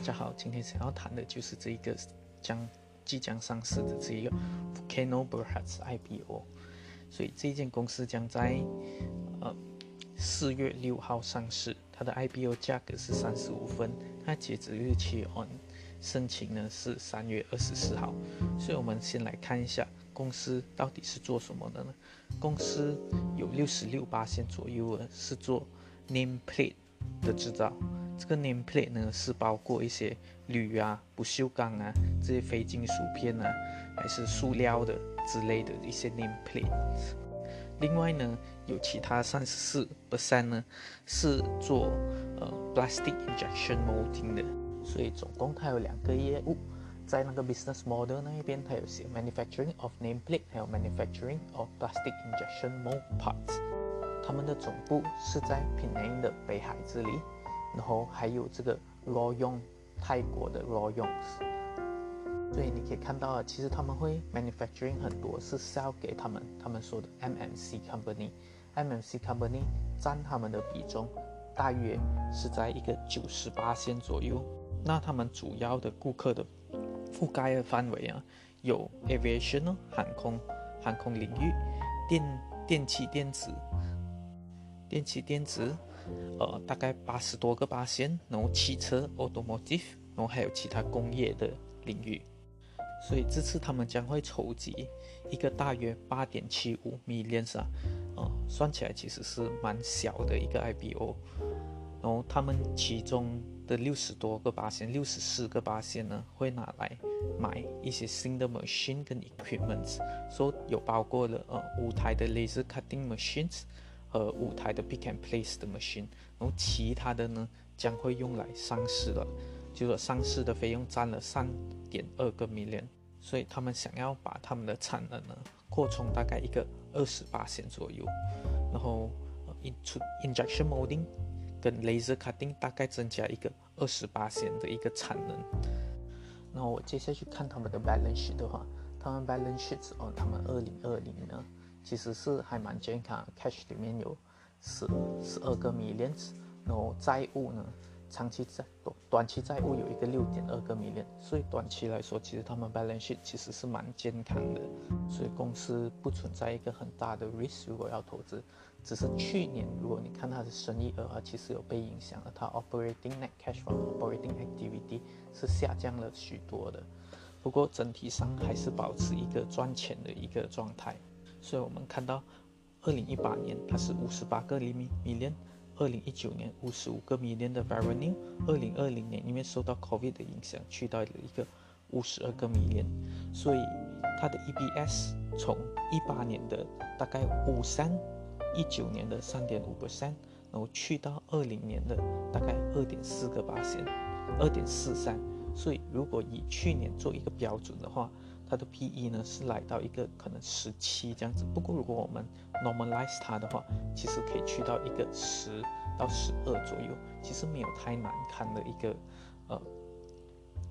大家好，今天想要谈的就是这一个将即将上市的这一个 Volcano Berhad IPO。所以这一间公司将在呃四月六号上市，它的 IPO 价格是三十五分，它截止日期 on 申请呢是三月二十四号。所以我们先来看一下公司到底是做什么的呢？公司有六十六八线左右的是做 nameplate 的制造。这个 nameplate 呢是包括一些铝啊、不锈钢啊这些非金属片啊，还是塑料的之类的一些 nameplate。另外呢，有其他三十四 percent 呢是做呃 plastic injection molding 的。所以总共它有两个业务，在那个 business model 那一边，它有写 manufacturing of nameplate，还有 manufacturing of plastic injection mold parts。他们的总部是在 Penang 的北海这里。然后还有这个 Royong 泰国的 Royong，所以你可以看到啊，其实他们会 manufacturing 很多是 sell 给他们，他们说的 MMC company，MMC company 占他们的比重大约是在一个九十八线左右。那他们主要的顾客的覆盖的范围啊，有 aviation 航空航空领域，电电器电子，电器电子。呃，大概八十多个八仙，然后汽车 automotive，然后还有其他工业的领域。所以这次他们将会筹集一个大约八点七五 million 啊，呃，算起来其实是蛮小的一个 IPO。然后他们其中的六十多个八仙，六十四个八仙呢，会拿来买一些新的 machine 跟 equipment，所以有包括了呃五台的 laser cutting machines。和五台的 pick and place 的 machine，然后其他的呢将会用来上市了，就说上市的费用占了三点二个 million，所以他们想要把他们的产能呢扩充大概一个二十八线左右，然后 injection molding 跟 laser cutting 大概增加一个二十八线的一个产能，然后我接下去看他们的 balance sheet 的话，他们 balance sheet 哦，他们二零二零呢。其实是还蛮健康，cash 里面有十十二个 million，然后债务呢，长期债短期债务有一个六点二个 million，所以短期来说，其实他们 balance sheet 其实是蛮健康的，所以公司不存在一个很大的 risk，如果要投资，只是去年如果你看它的生意额啊，其实有被影响了，它 operating net cash from operating activity 是下降了许多的，不过整体上还是保持一个赚钱的一个状态。所以我们看到，二零一八年它是五十八个厘米 million，二零一九年五十五个 million 的 revenue，二零二零年因为受到 COVID 的影响，去到了一个五十二个 million，所以它的 E B S 从一八年的大概五三，一九年的三点五个三然后去到二零年的大概二点四个八千，二点四三，所以如果以去年做一个标准的话。它的 P/E 呢是来到一个可能十七这样子，不过如果我们 normalize 它的话，其实可以去到一个十到十二左右，其实没有太难看的一个呃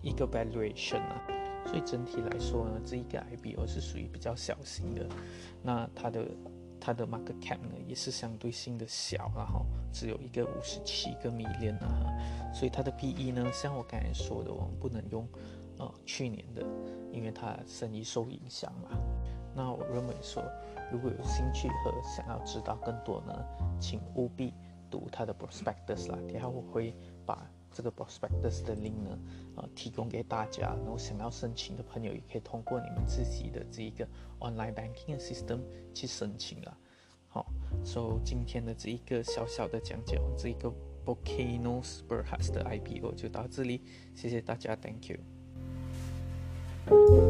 一个 valuation 啊。所以整体来说呢，这一个 IPO 是属于比较小型的，那它的它的 market cap 呢也是相对性的小，然后只有一个五十七个 million 啊，所以它的 P/E 呢，像我刚才说的，我们不能用。呃，去年的，因为他生意受影响嘛。那我认为说，如果有兴趣和想要知道更多呢，请务必读他的 prospectus 啦。等下我会把这个 prospectus 的 link 呢，呃，提供给大家。然后想要申请的朋友也可以通过你们自己的这一个 online banking system 去申请了。好，so 今天的这一个小小的讲解，这一个 Volcano s p u r h a s 的 IPO 就到这里，谢谢大家，Thank you。thank you